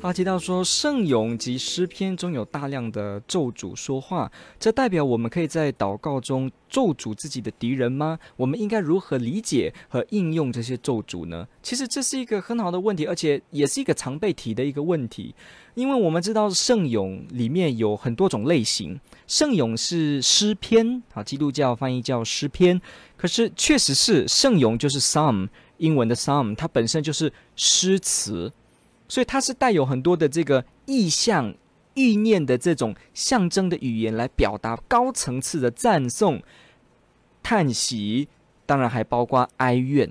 他提到说，圣咏及诗篇中有大量的咒诅说话，这代表我们可以在祷告中咒诅自己的敌人吗？我们应该如何理解和应用这些咒诅呢？其实这是一个很好的问题，而且也是一个常被提的一个问题，因为我们知道圣咏里面有很多种类型，圣咏是诗篇，啊，基督教翻译叫诗篇，可是确实是圣咏就是 Psalm，英文的 Psalm，它本身就是诗词。所以它是带有很多的这个意象、意念的这种象征的语言来表达高层次的赞颂、叹息，当然还包括哀怨。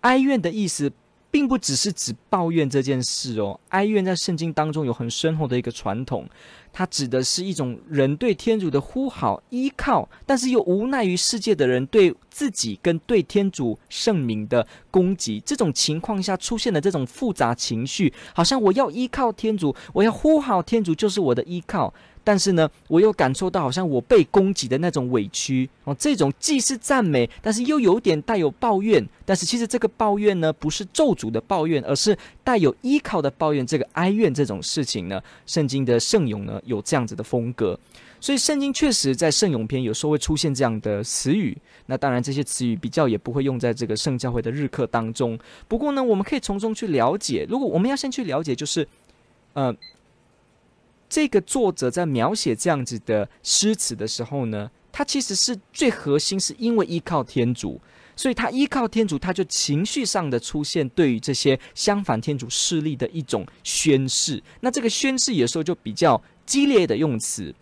哀怨的意思，并不只是指抱怨这件事哦，哀怨在圣经当中有很深厚的一个传统。它指的是一种人对天主的呼号、依靠，但是又无奈于世界的人对自己跟对天主圣名的攻击。这种情况下出现的这种复杂情绪，好像我要依靠天主，我要呼好天主就是我的依靠。但是呢，我又感受到好像我被攻击的那种委屈哦，这种既是赞美，但是又有点带有抱怨。但是其实这个抱怨呢，不是咒诅的抱怨，而是带有依靠的抱怨。这个哀怨这种事情呢，圣经的圣咏呢有这样子的风格，所以圣经确实在圣咏篇有时候会出现这样的词语。那当然这些词语比较也不会用在这个圣教会的日课当中。不过呢，我们可以从中去了解。如果我们要先去了解，就是呃。这个作者在描写这样子的诗词的时候呢，他其实是最核心，是因为依靠天主，所以他依靠天主，他就情绪上的出现对于这些相反天主势力的一种宣誓。那这个宣誓有时候就比较激烈的用词，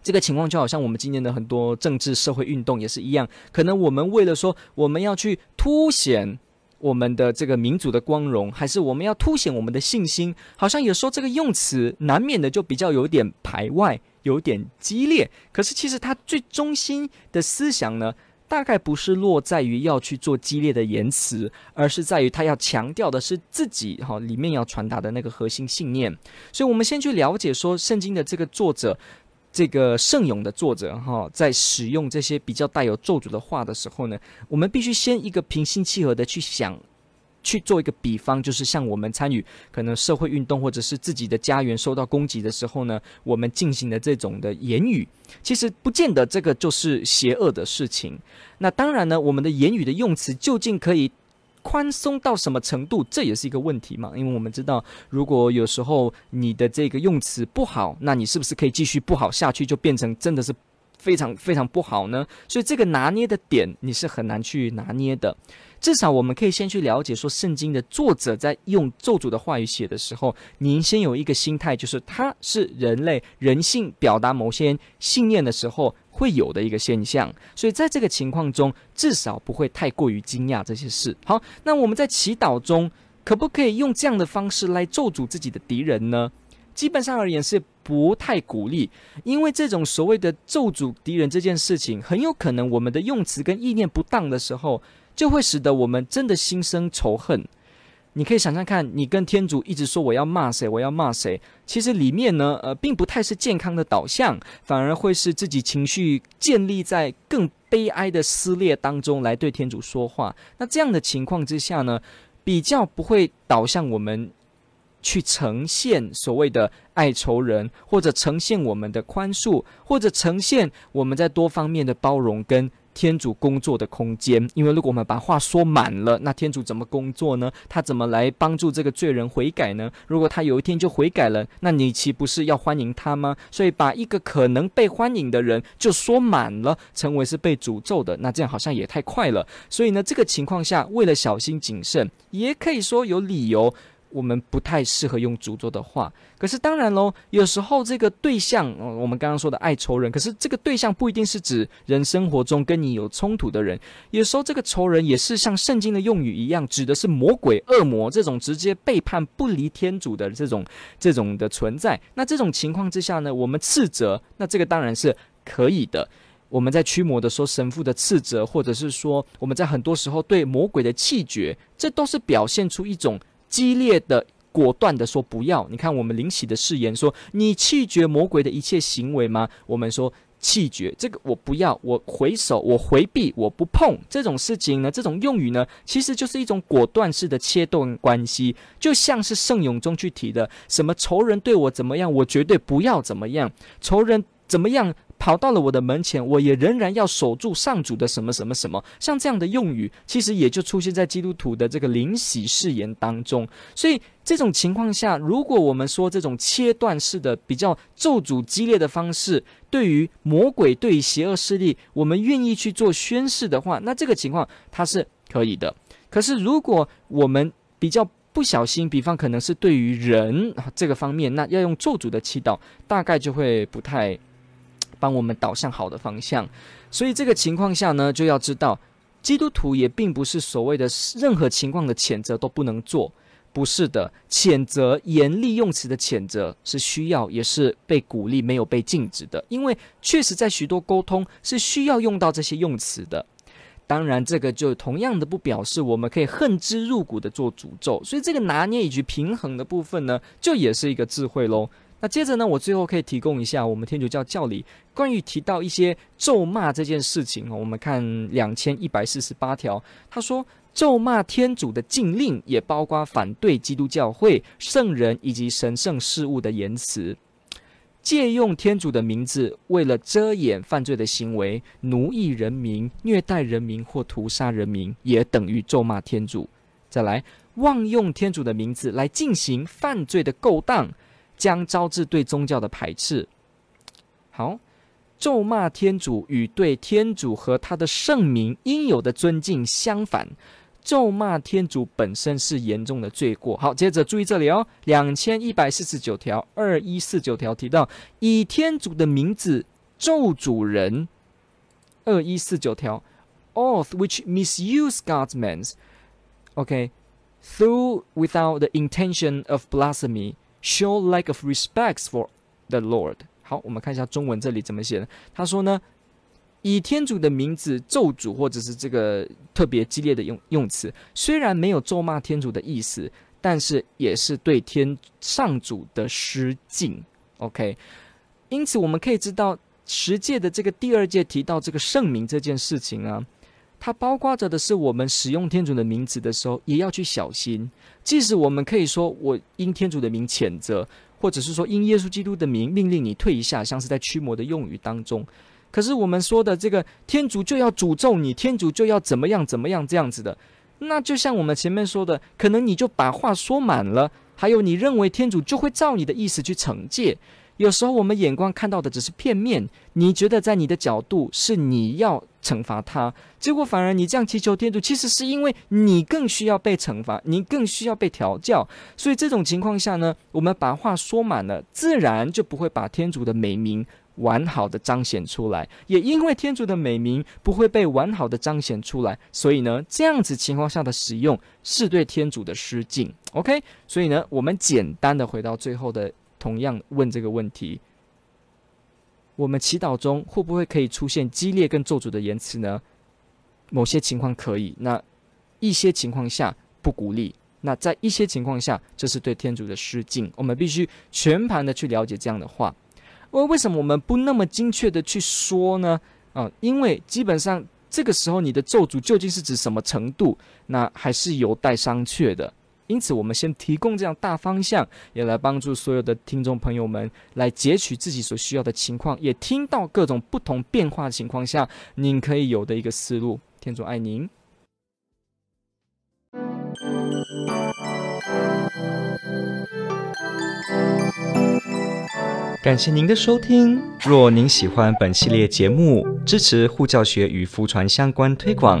这个情况就好像我们今天的很多政治社会运动也是一样，可能我们为了说我们要去凸显。我们的这个民族的光荣，还是我们要凸显我们的信心？好像有时候这个用词难免的就比较有点排外，有点激烈。可是其实它最中心的思想呢，大概不是落在于要去做激烈的言辞，而是在于他要强调的是自己哈里面要传达的那个核心信念。所以，我们先去了解说圣经的这个作者。这个圣咏的作者哈，在使用这些比较带有咒诅的话的时候呢，我们必须先一个平心气和的去想，去做一个比方，就是像我们参与可能社会运动或者是自己的家园受到攻击的时候呢，我们进行的这种的言语，其实不见得这个就是邪恶的事情。那当然呢，我们的言语的用词究竟可以。宽松到什么程度，这也是一个问题嘛。因为我们知道，如果有时候你的这个用词不好，那你是不是可以继续不好下去，就变成真的是非常非常不好呢？所以这个拿捏的点，你是很难去拿捏的。至少我们可以先去了解，说圣经的作者在用咒诅的话语写的时候，您先有一个心态，就是他是人类人性表达某些信念的时候会有的一个现象。所以在这个情况中，至少不会太过于惊讶这些事。好，那我们在祈祷中可不可以用这样的方式来咒诅自己的敌人呢？基本上而言是不太鼓励，因为这种所谓的咒诅敌人这件事情，很有可能我们的用词跟意念不当的时候。就会使得我们真的心生仇恨。你可以想想看，你跟天主一直说我要骂谁，我要骂谁，其实里面呢，呃，并不太是健康的导向，反而会是自己情绪建立在更悲哀的撕裂当中来对天主说话。那这样的情况之下呢，比较不会导向我们去呈现所谓的爱仇人，或者呈现我们的宽恕，或者呈现我们在多方面的包容跟。天主工作的空间，因为如果我们把话说满了，那天主怎么工作呢？他怎么来帮助这个罪人悔改呢？如果他有一天就悔改了，那你岂不是要欢迎他吗？所以把一个可能被欢迎的人就说满了，成为是被诅咒的，那这样好像也太快了。所以呢，这个情况下，为了小心谨慎，也可以说有理由我们不太适合用诅咒的话，可是当然喽，有时候这个对象，我们刚刚说的爱仇人，可是这个对象不一定是指人生活中跟你有冲突的人，有时候这个仇人也是像圣经的用语一样，指的是魔鬼、恶魔这种直接背叛、不离天主的这种这种的存在。那这种情况之下呢，我们斥责，那这个当然是可以的。我们在驱魔的时候，神父的斥责，或者是说我们在很多时候对魔鬼的气绝，这都是表现出一种。激烈的、果断的说不要。你看，我们灵洗的誓言说：“你弃绝魔鬼的一切行为吗？”我们说弃绝这个，我不要，我回首，我回避，我不碰这种事情呢。这种用语呢，其实就是一种果断式的切断关系，就像是圣咏中去提的：什么仇人对我怎么样，我绝对不要怎么样。仇人怎么样？跑到了我的门前，我也仍然要守住上主的什么什么什么，像这样的用语，其实也就出现在基督徒的这个灵洗誓言当中。所以这种情况下，如果我们说这种切断式的比较咒诅激烈的方式，对于魔鬼、对于邪恶势力，我们愿意去做宣誓的话，那这个情况它是可以的。可是如果我们比较不小心，比方可能是对于人这个方面，那要用咒诅的祈祷，大概就会不太。帮我们导向好的方向，所以这个情况下呢，就要知道，基督徒也并不是所谓的任何情况的谴责都不能做，不是的，谴责严厉用词的谴责是需要，也是被鼓励，没有被禁止的，因为确实在许多沟通是需要用到这些用词的。当然，这个就同样的不表示我们可以恨之入骨的做诅咒，所以这个拿捏以及平衡的部分呢，就也是一个智慧喽。那接着呢，我最后可以提供一下我们天主教教理关于提到一些咒骂这件事情。我们看两千一百四十八条，他说咒骂天主的禁令也包括反对基督教会、圣人以及神圣事物的言辞，借用天主的名字为了遮掩犯罪的行为，奴役人民、虐待人民或屠杀人民，也等于咒骂天主。再来，妄用天主的名字来进行犯罪的勾当。将招致对宗教的排斥。好，咒骂天主与对天主和他的圣名应有的尊敬相反，咒骂天主本身是严重的罪过。好，接着注意这里哦，两千一百四十九条二一四九条提到以天主的名字咒主人。二一四九条，oath which misuse God's names，OK，through without the intention of blasphemy。Show lack of respects for the Lord。好，我们看一下中文这里怎么写的。他说呢，以天主的名字咒诅，或者是这个特别激烈的用用词，虽然没有咒骂天主的意思，但是也是对天上主的失敬。OK，因此我们可以知道，十诫的这个第二诫提到这个圣名这件事情啊。它包括着的是，我们使用天主的名字的时候，也要去小心。即使我们可以说，我因天主的名谴责，或者是说因耶稣基督的名命令你退一下，像是在驱魔的用语当中。可是我们说的这个天主就要诅咒你，天主就要怎么样怎么样这样子的，那就像我们前面说的，可能你就把话说满了，还有你认为天主就会照你的意思去惩戒。有时候我们眼光看到的只是片面，你觉得在你的角度是你要惩罚他，结果反而你这样祈求天主，其实是因为你更需要被惩罚，你更需要被调教。所以这种情况下呢，我们把话说满了，自然就不会把天主的美名完好的彰显出来。也因为天主的美名不会被完好的彰显出来，所以呢，这样子情况下的使用是对天主的失敬。OK，所以呢，我们简单的回到最后的。同样问这个问题，我们祈祷中会不会可以出现激烈跟咒诅的言辞呢？某些情况可以，那一些情况下不鼓励。那在一些情况下，这是对天主的失敬。我们必须全盘的去了解这样的话。而为什么我们不那么精确的去说呢？啊，因为基本上这个时候你的咒诅究竟是指什么程度，那还是有待商榷的。因此，我们先提供这样大方向，也来帮助所有的听众朋友们来截取自己所需要的情况，也听到各种不同变化的情况下，您可以有的一个思路。天主爱您。感谢您的收听。若您喜欢本系列节目，支持护教学与福传相关推广。